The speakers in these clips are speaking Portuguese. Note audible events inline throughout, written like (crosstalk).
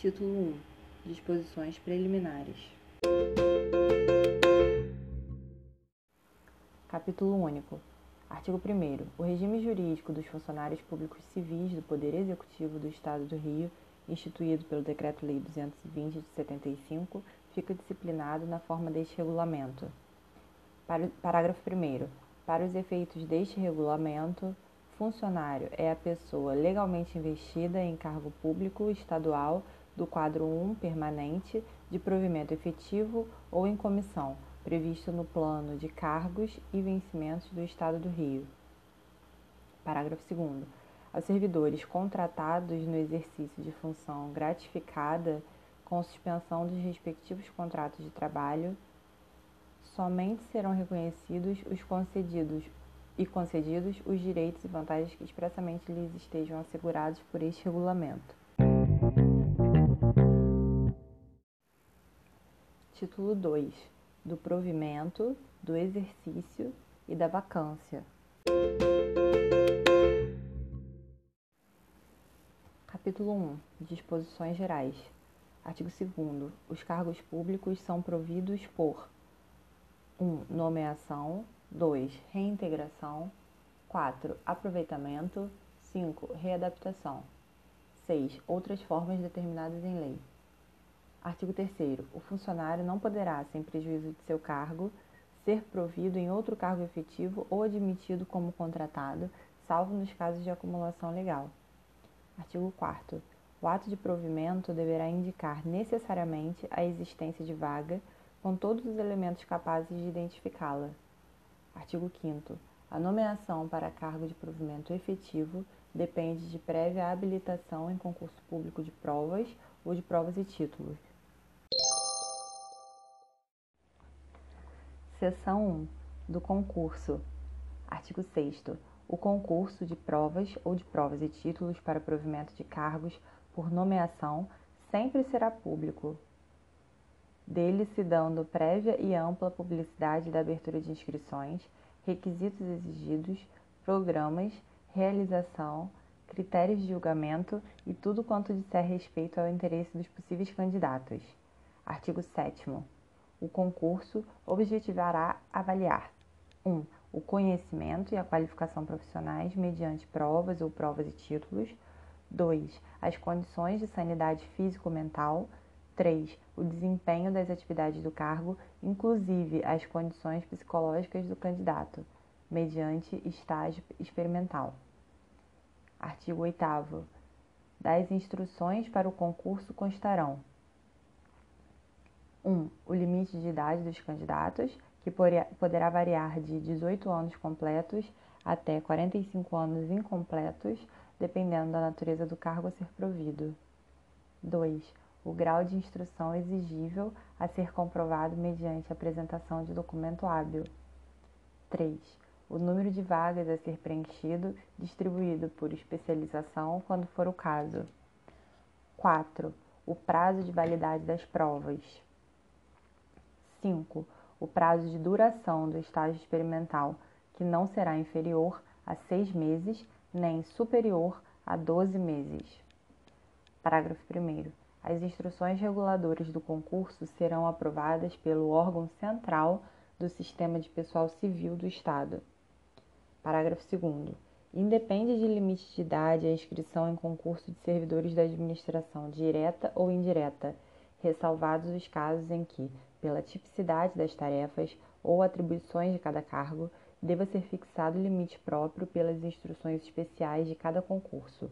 Título 1 Disposições preliminares. Capítulo único. Artigo 1 O regime jurídico dos funcionários públicos civis do Poder Executivo do Estado do Rio, instituído pelo Decreto-Lei 220 de 75, fica disciplinado na forma deste regulamento. Parágrafo 1 Para os efeitos deste regulamento, funcionário é a pessoa legalmente investida em cargo público estadual do quadro 1 permanente de provimento efetivo ou em comissão, previsto no plano de cargos e vencimentos do Estado do Rio. Parágrafo 2 Aos servidores contratados no exercício de função gratificada com suspensão dos respectivos contratos de trabalho, somente serão reconhecidos os concedidos e concedidos os direitos e vantagens que expressamente lhes estejam assegurados por este regulamento. Título 2 do provimento, do exercício e da vacância. Capítulo 1 Disposições gerais. Artigo 2 Os cargos públicos são providos por 1. Nomeação 2. Reintegração 4. Aproveitamento 5. Readaptação 6. Outras formas determinadas em lei. Artigo 3 O funcionário não poderá, sem prejuízo de seu cargo, ser provido em outro cargo efetivo ou admitido como contratado, salvo nos casos de acumulação legal. Artigo 4 O ato de provimento deverá indicar necessariamente a existência de vaga, com todos os elementos capazes de identificá-la. Artigo 5 A nomeação para cargo de provimento efetivo depende de prévia habilitação em concurso público de provas ou de provas e títulos. Seção 1 do concurso. Artigo 6 O concurso de provas ou de provas e títulos para provimento de cargos por nomeação sempre será público, dele se dando prévia e ampla publicidade da abertura de inscrições, requisitos exigidos, programas, realização, critérios de julgamento e tudo quanto disser respeito ao interesse dos possíveis candidatos. Artigo 7 o concurso objetivará avaliar 1. Um, o conhecimento e a qualificação profissionais mediante provas ou provas e títulos. 2. As condições de sanidade físico-mental. 3. O desempenho das atividades do cargo, inclusive as condições psicológicas do candidato, mediante estágio experimental. Artigo 8. Das instruções para o concurso constarão 1. O limite de idade dos candidatos, que poderá variar de 18 anos completos até 45 anos incompletos, dependendo da natureza do cargo a ser provido. 2. O grau de instrução exigível a ser comprovado mediante apresentação de documento hábil. 3. O número de vagas a ser preenchido, distribuído por especialização, quando for o caso. 4. O prazo de validade das provas. 5. O prazo de duração do estágio experimental, que não será inferior a seis meses nem superior a 12 meses. Parágrafo 1. As instruções reguladoras do concurso serão aprovadas pelo órgão central do Sistema de Pessoal Civil do Estado. Parágrafo 2. Independe de limite de idade a inscrição em concurso de servidores da administração direta ou indireta, ressalvados os casos em que pela tipicidade das tarefas ou atribuições de cada cargo, deva ser fixado limite próprio pelas instruções especiais de cada concurso.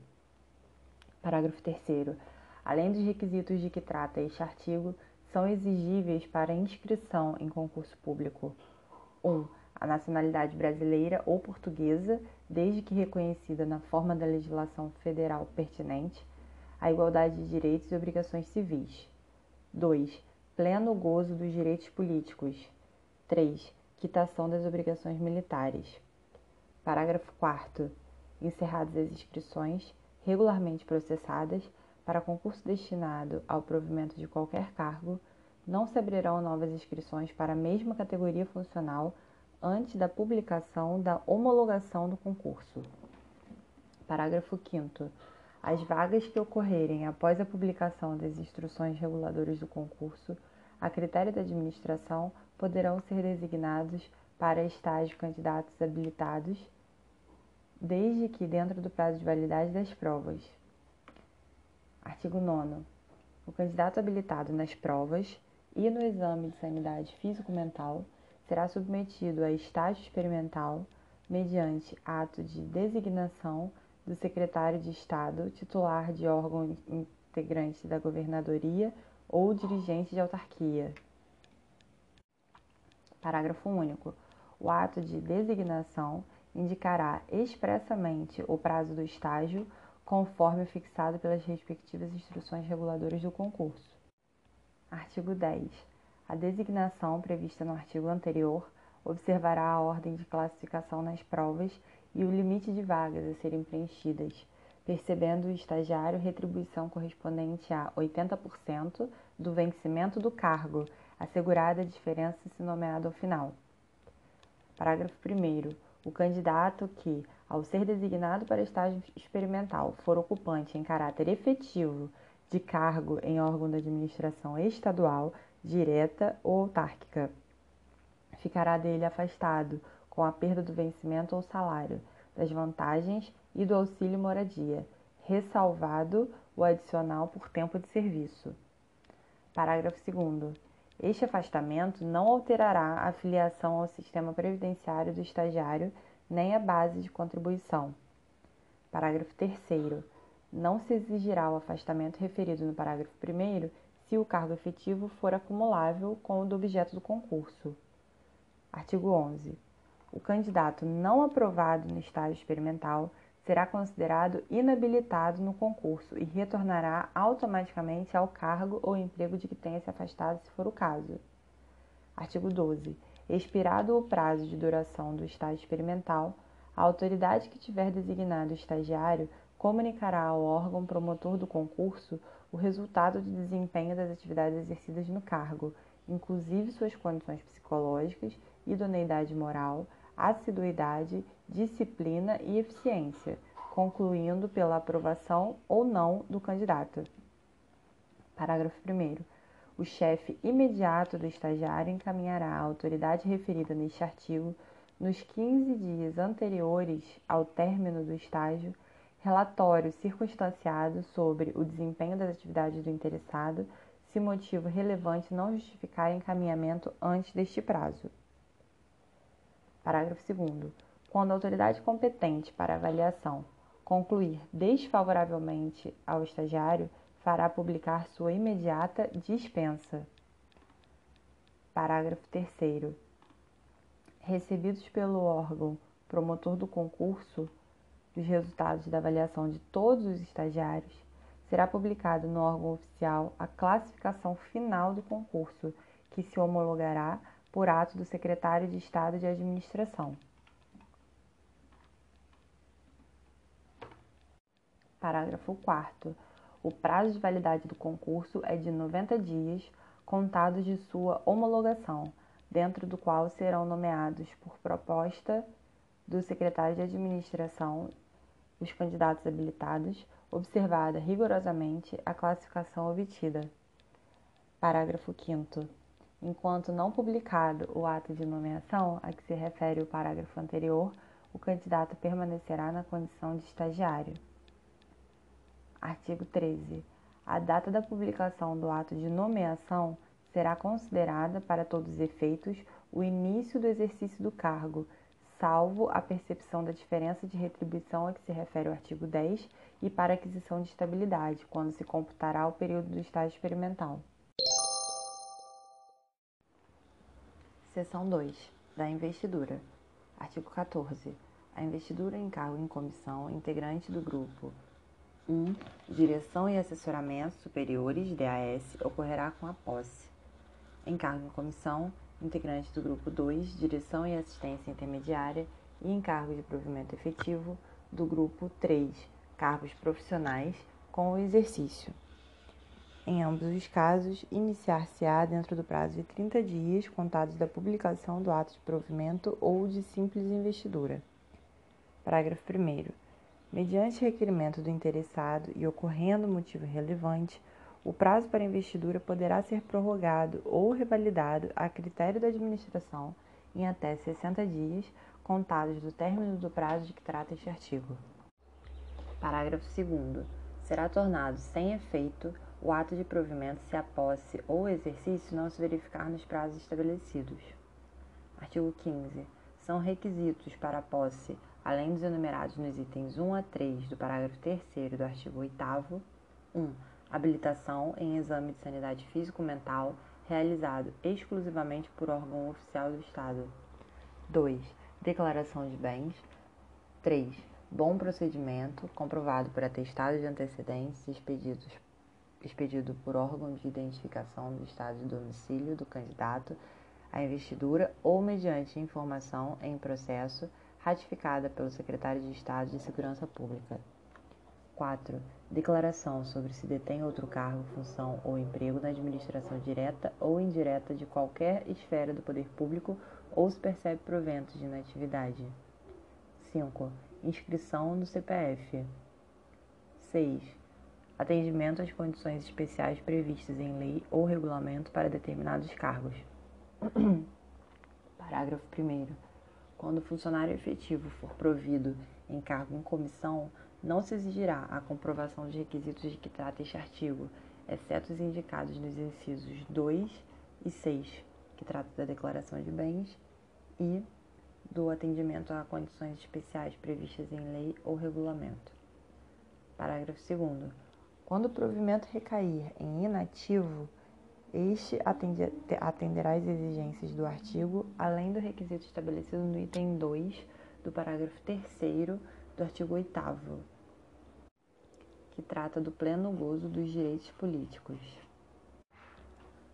Parágrafo 3. Além dos requisitos de que trata este artigo, são exigíveis para inscrição em concurso público: 1. Um, a nacionalidade brasileira ou portuguesa, desde que reconhecida na forma da legislação federal pertinente, a igualdade de direitos e obrigações civis. 2 pleno gozo dos direitos políticos. 3. Quitação das obrigações militares. Parágrafo 4. Encerradas as inscrições, regularmente processadas, para concurso destinado ao provimento de qualquer cargo, não se abrirão novas inscrições para a mesma categoria funcional antes da publicação da homologação do concurso. Parágrafo 5. As vagas que ocorrerem após a publicação das instruções reguladoras do concurso, a critério da administração, poderão ser designados para estágio candidatos habilitados, desde que dentro do prazo de validade das provas. Artigo 9. O candidato habilitado nas provas e no exame de sanidade físico-mental será submetido a estágio experimental mediante ato de designação do secretário de Estado, titular de órgão integrante da governadoria ou dirigente de autarquia. Parágrafo único. O ato de designação indicará expressamente o prazo do estágio, conforme fixado pelas respectivas instruções reguladoras do concurso. Artigo 10. A designação prevista no artigo anterior observará a ordem de classificação nas provas e o limite de vagas a serem preenchidas, percebendo o estagiário retribuição correspondente a 80% do vencimento do cargo, assegurada a diferença se nomeado ao final. Parágrafo 1. O candidato que, ao ser designado para estágio experimental, for ocupante em caráter efetivo de cargo em órgão da administração estadual, direta ou autárquica, ficará dele afastado com a perda do vencimento ou salário, das vantagens e do auxílio moradia, ressalvado o adicional por tempo de serviço. Parágrafo 2. Este afastamento não alterará a filiação ao sistema previdenciário do estagiário nem a base de contribuição. Parágrafo 3. Não se exigirá o afastamento referido no parágrafo 1 se o cargo efetivo for acumulável com o do objeto do concurso. Artigo 11. O candidato não aprovado no estágio experimental será considerado inabilitado no concurso e retornará automaticamente ao cargo ou emprego de que tenha se afastado, se for o caso. Artigo 12. Expirado o prazo de duração do estágio experimental, a autoridade que tiver designado o estagiário comunicará ao órgão promotor do concurso o resultado de desempenho das atividades exercidas no cargo, inclusive suas condições psicológicas idoneidade moral, assiduidade, disciplina e eficiência, concluindo pela aprovação ou não do candidato. Parágrafo 1. O chefe imediato do estagiário encaminhará à autoridade referida neste artigo, nos 15 dias anteriores ao término do estágio, relatório circunstanciado sobre o desempenho das atividades do interessado, se motivo relevante não justificar encaminhamento antes deste prazo. Parágrafo 2. Quando a autoridade competente para avaliação concluir desfavoravelmente ao estagiário, fará publicar sua imediata dispensa. Parágrafo 3. Recebidos pelo órgão promotor do concurso os resultados da avaliação de todos os estagiários, será publicado no órgão oficial a classificação final do concurso, que se homologará por ato do Secretário de Estado de Administração. Parágrafo 4. O prazo de validade do concurso é de 90 dias, contados de sua homologação, dentro do qual serão nomeados por proposta do secretário de Administração os candidatos habilitados, observada rigorosamente a classificação obtida. Parágrafo 5 enquanto não publicado o ato de nomeação a que se refere o parágrafo anterior, o candidato permanecerá na condição de estagiário. Artigo 13. A data da publicação do ato de nomeação será considerada, para todos os efeitos, o início do exercício do cargo, salvo a percepção da diferença de retribuição a que se refere o artigo 10 e para aquisição de estabilidade, quando se computará o período do estágio experimental. Seção 2. Da investidura. Artigo 14. A investidura em cargo em comissão integrante do grupo 1. Direção e assessoramento superiores DAS ocorrerá com a posse. Em cargo em comissão integrante do grupo 2. Direção e assistência intermediária e em cargo de provimento efetivo do grupo 3. Cargos profissionais com o exercício. Em ambos os casos, iniciar-se-á dentro do prazo de 30 dias contados da publicação do ato de provimento ou de simples investidura. Parágrafo 1. Mediante requerimento do interessado e ocorrendo motivo relevante, o prazo para investidura poderá ser prorrogado ou revalidado a critério da administração em até 60 dias, contados do término do prazo de que trata este artigo. Parágrafo 2. Será tornado sem efeito o ato de provimento se a posse ou exercício não se verificar nos prazos estabelecidos. Artigo 15. São requisitos para a posse além dos enumerados nos itens 1 a 3 do parágrafo 3 do artigo 8 1. Habilitação em exame de sanidade físico-mental realizado exclusivamente por órgão oficial do Estado. 2. Declaração de bens. 3. Bom procedimento, comprovado por atestado de antecedentes expedidos, expedido por órgão de identificação do estado de domicílio do candidato à investidura ou mediante informação em processo ratificada pelo Secretário de Estado de Segurança Pública. 4. Declaração sobre se detém outro cargo, função ou emprego na administração direta ou indireta de qualquer esfera do poder público ou se percebe proventos de inatividade. 5. Inscrição no CPF. 6. Atendimento às condições especiais previstas em lei ou regulamento para determinados cargos. (clears throat) Parágrafo 1. Quando o funcionário efetivo for provido em cargo em comissão, não se exigirá a comprovação dos requisitos de que trata este artigo, exceto os indicados nos incisos 2 e 6, que trata da declaração de bens, e do atendimento a condições especiais previstas em lei ou regulamento. Parágrafo 2. Quando o provimento recair em inativo, este atenderá às exigências do artigo, além do requisito estabelecido no item 2 do parágrafo 3 do artigo 8 que trata do pleno gozo dos direitos políticos.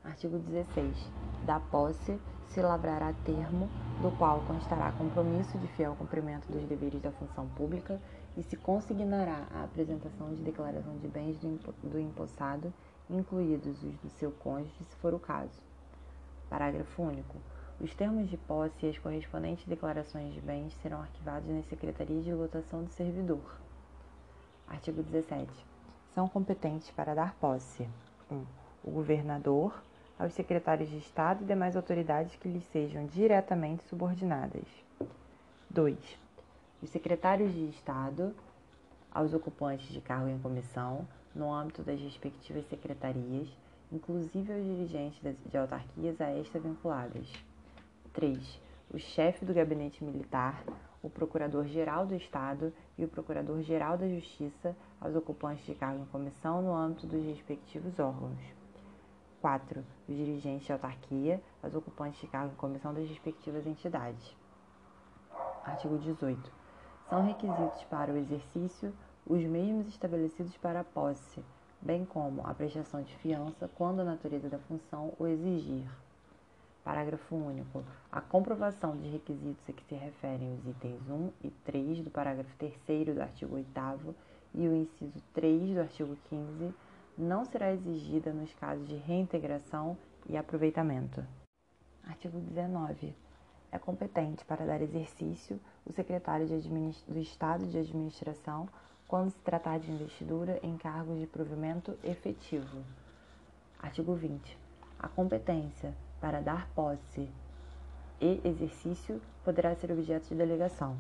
Artigo 16. Da posse se lavrará termo do qual constará compromisso de fiel cumprimento dos deveres da função pública e se consignará a apresentação de declaração de bens do empossado incluídos os do seu cônjuge, se for o caso. Parágrafo único. Os termos de posse e as correspondentes declarações de bens serão arquivados na Secretaria de Lotação do Servidor. Artigo 17. São competentes para dar posse: 1. Um, o governador, aos secretários de Estado e demais autoridades que lhes sejam diretamente subordinadas. 2. Os secretários de Estado, aos ocupantes de cargo em comissão, no âmbito das respectivas secretarias, inclusive aos dirigentes de autarquias a esta vinculadas. 3. O chefe do gabinete militar, o procurador-geral do Estado e o procurador-geral da Justiça aos ocupantes de cargo em comissão no âmbito dos respectivos órgãos. 4. Os dirigentes de autarquia aos ocupantes de cargo em comissão das respectivas entidades. Artigo 18. São requisitos para o exercício os mesmos estabelecidos para a posse, bem como a prestação de fiança quando a natureza da função o exigir. Parágrafo único. A comprovação de requisitos a que se referem os itens 1 e 3 do parágrafo 3 do artigo 8 e o inciso 3 do artigo 15 não será exigida nos casos de reintegração e aproveitamento. Artigo 19. É competente para dar exercício o secretário do Estado de Administração quando se tratar de investidura em cargos de provimento efetivo. Artigo 20. A competência para dar posse e exercício poderá ser objeto de delegação.